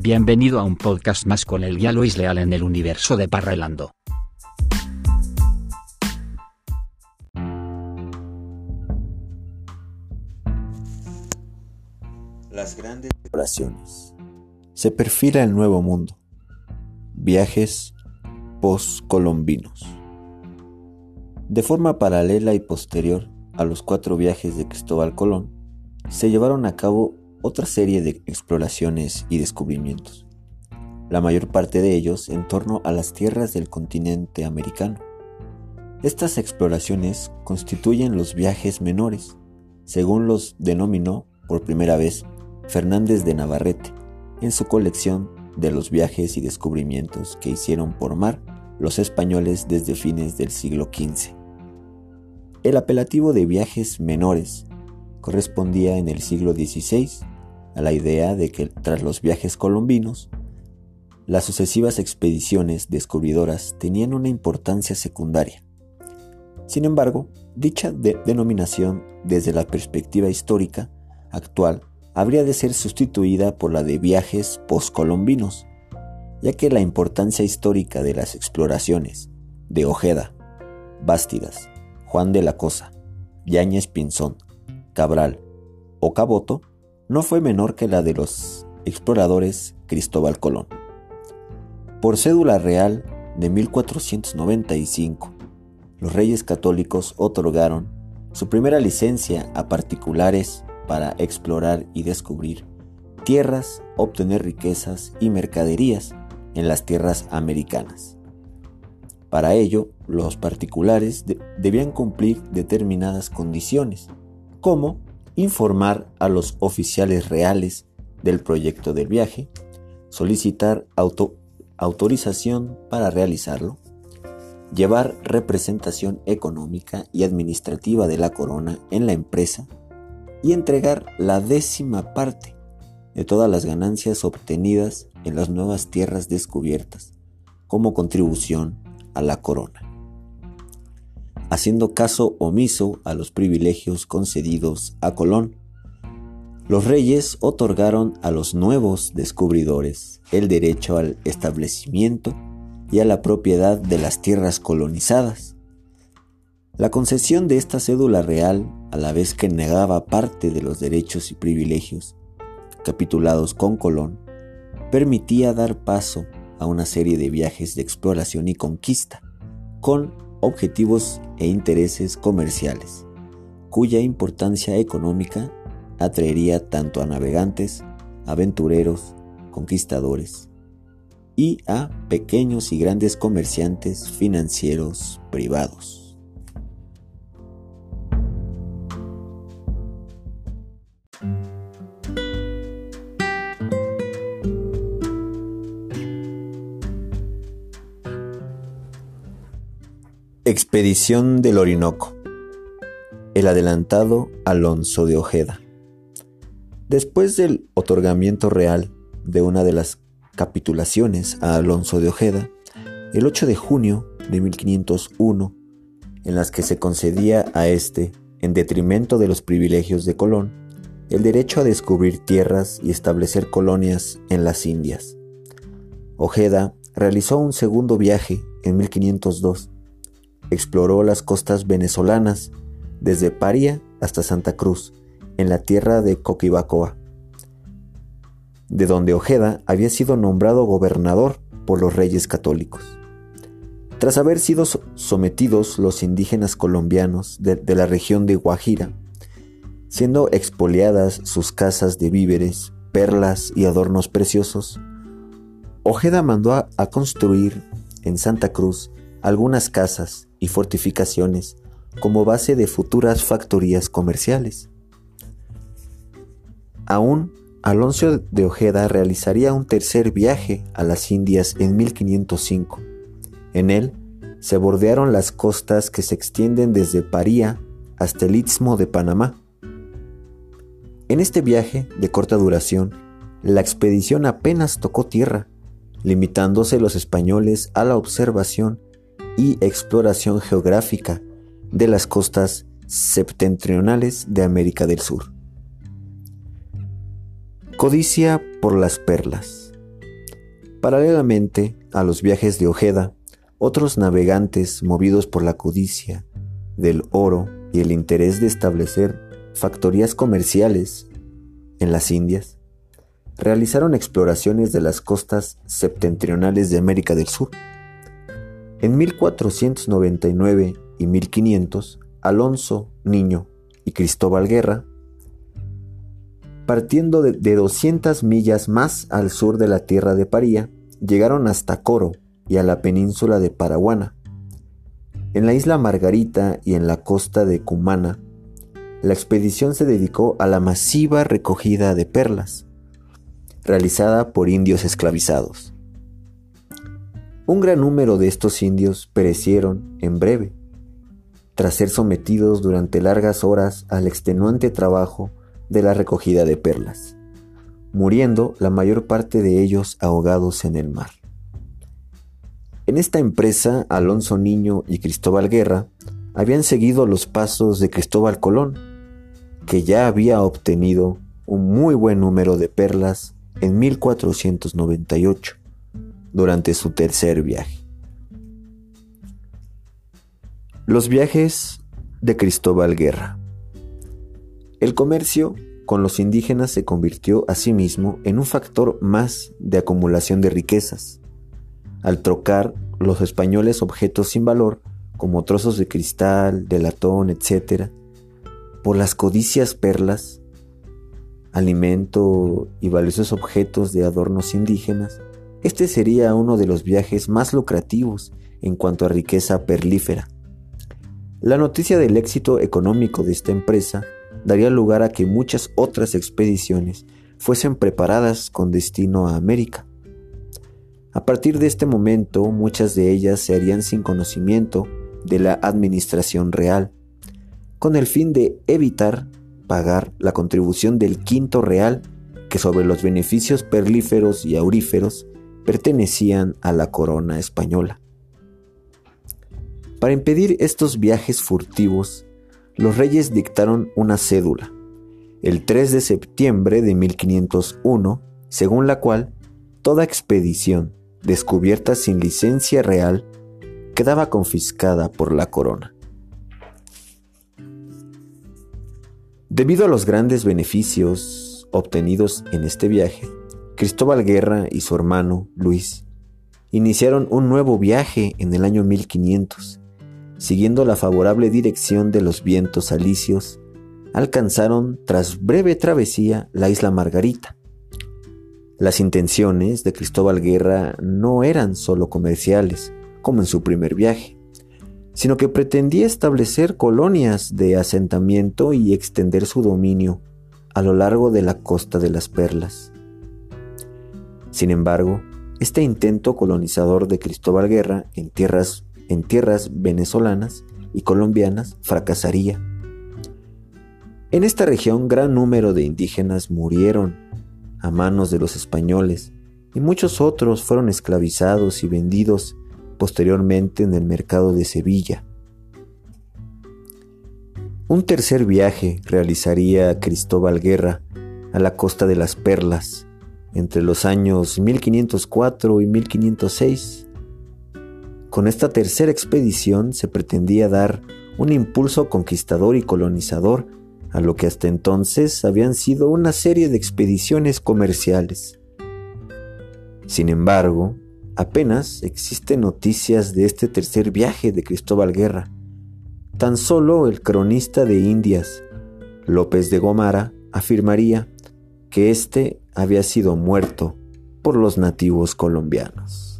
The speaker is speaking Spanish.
Bienvenido a un podcast más con el guía Luis Leal en el universo de Parrelando. Las grandes exploraciones. Se perfila el nuevo mundo. Viajes postcolombinos. De forma paralela y posterior a los cuatro viajes de Cristóbal Colón, se llevaron a cabo otra serie de exploraciones y descubrimientos, la mayor parte de ellos en torno a las tierras del continente americano. Estas exploraciones constituyen los viajes menores, según los denominó por primera vez Fernández de Navarrete en su colección de los viajes y descubrimientos que hicieron por mar los españoles desde fines del siglo XV. El apelativo de viajes menores correspondía en el siglo XVI a la idea de que tras los viajes colombinos, las sucesivas expediciones descubridoras tenían una importancia secundaria. Sin embargo, dicha denominación desde la perspectiva histórica actual habría de ser sustituida por la de viajes postcolombinos, ya que la importancia histórica de las exploraciones de Ojeda, Bástidas, Juan de la Cosa, Yáñez Pinzón, Cabral o Caboto no fue menor que la de los exploradores Cristóbal Colón. Por cédula real de 1495, los reyes católicos otorgaron su primera licencia a particulares para explorar y descubrir tierras, obtener riquezas y mercaderías en las tierras americanas. Para ello, los particulares debían cumplir determinadas condiciones, como informar a los oficiales reales del proyecto del viaje, solicitar autorización para realizarlo, llevar representación económica y administrativa de la corona en la empresa y entregar la décima parte de todas las ganancias obtenidas en las nuevas tierras descubiertas como contribución a la corona, haciendo caso omiso a los privilegios concedidos a Colón. Los reyes otorgaron a los nuevos descubridores el derecho al establecimiento y a la propiedad de las tierras colonizadas. La concesión de esta cédula real, a la vez que negaba parte de los derechos y privilegios capitulados con Colón, permitía dar paso a una serie de viajes de exploración y conquista, con objetivos e intereses comerciales, cuya importancia económica atraería tanto a navegantes, aventureros, conquistadores y a pequeños y grandes comerciantes financieros privados. Expedición del Orinoco. El adelantado Alonso de Ojeda. Después del otorgamiento real de una de las capitulaciones a Alonso de Ojeda, el 8 de junio de 1501, en las que se concedía a este, en detrimento de los privilegios de Colón, el derecho a descubrir tierras y establecer colonias en las Indias. Ojeda realizó un segundo viaje en 1502 exploró las costas venezolanas, desde Paria hasta Santa Cruz, en la tierra de Coquibacoa, de donde Ojeda había sido nombrado gobernador por los reyes católicos. Tras haber sido sometidos los indígenas colombianos de, la región de Guajira, siendo expoliadas sus casas de víveres, perlas y adornos preciosos, Ojeda mandó a construir en Santa Cruz algunas casas y fortificaciones como base de futuras factorías comerciales. Aún, Alonso de Ojeda realizaría un tercer viaje a las Indias en 1505. En él se bordearon las costas que se extienden desde Paría hasta el Istmo de Panamá. En este viaje de corta duración, la expedición apenas tocó tierra, limitándose los españoles a la observación y exploración geográfica de las costas septentrionales de América del Sur. Codicia por las perlas. Paralelamente a los viajes de Ojeda, otros navegantes movidos por la codicia del oro y el interés de establecer factorías comerciales en las Indias, realizaron exploraciones de las costas septentrionales de América del Sur. En 1499 y 1500, Alonso Niño y Cristóbal Guerra, partiendo de, 200 millas más al sur de la tierra de Paría, llegaron hasta Coro y a la península de Paraguana. En la isla Margarita y en la costa de Cumana, la expedición se dedicó a la masiva recogida de perlas, realizada por indios esclavizados. Un gran número de estos indios perecieron en breve, tras ser sometidos durante largas horas al extenuante trabajo de la recogida de perlas, muriendo la mayor parte de ellos ahogados en el mar. En esta empresa, Alonso Niño y Cristóbal Guerra habían seguido los pasos de Cristóbal Colón, que ya había obtenido un muy buen número de perlas en 1498, durante su tercer viaje. Los viajes de Cristóbal Guerra. El comercio con los indígenas se convirtió asimismo en un factor más de acumulación de riquezas. Al trocar los españoles objetos sin valor, como trozos de cristal, de latón, etc., por las codicias perlas, alimento y valiosos objetos de adornos indígenas, este sería uno de los viajes más lucrativos en cuanto a riqueza perlífera. La noticia del éxito económico de esta empresa daría lugar a que muchas otras expediciones fuesen preparadas con destino a América. A partir de este momento, muchas de ellas se harían sin conocimiento de la administración real, con el fin de evitar pagar la contribución del quinto real que sobre los beneficios perlíferos y auríferos pertenecían a la corona española. Para impedir estos viajes furtivos, los reyes dictaron una cédula, el 3 de septiembre de 1501, según la cual toda expedición descubierta sin licencia real quedaba confiscada por la corona. Debido a los grandes beneficios obtenidos en este viaje, Cristóbal Guerra y su hermano Luis iniciaron un nuevo viaje en el año 1500 siguiendo la favorable dirección de los vientos alisios, alcanzaron tras breve travesía la isla Margarita. Las intenciones de Cristóbal Guerra no eran solo comerciales, como en su primer viaje, sino que pretendía establecer colonias de asentamiento y extender su dominio a lo largo de la costa de las Perlas. Sin embargo, este intento colonizador de Cristóbal Guerra en tierras en tierras venezolanas y colombianas fracasaría. En esta región gran número de indígenas murieron a manos de los españoles y muchos otros fueron esclavizados y vendidos posteriormente en el mercado de Sevilla. Un tercer viaje realizaría Cristóbal Guerra a la costa de las Perlas entre los años 1504 y 1506 con esta tercera expedición se pretendía dar un impulso conquistador y colonizador a lo que hasta entonces habían sido una serie de expediciones comerciales. Sin embargo, apenas existen noticias de este tercer viaje de Cristóbal Guerra. Tan solo el cronista de Indias, López de Gomara, afirmaría que éste había sido muerto por los nativos colombianos.